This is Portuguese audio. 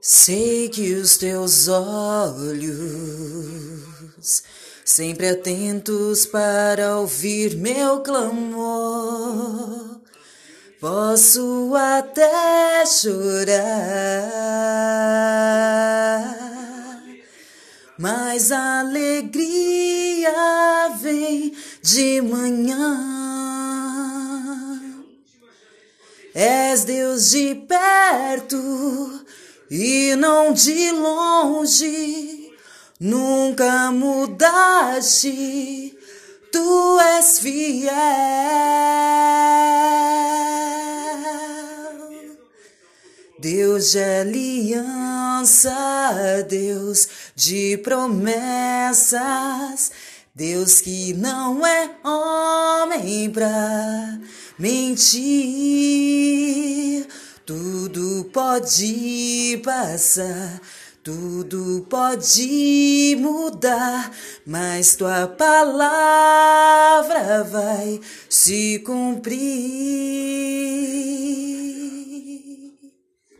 Sei que os teus olhos, sempre atentos para ouvir meu clamor, posso até chorar, mas a alegria vem de manhã. És Deus de perto e não de longe, nunca mudaste, tu és fiel. Deus de aliança, Deus de promessas, Deus que não é homem pra mentir. Pode passar, tudo pode mudar, mas tua palavra vai se cumprir.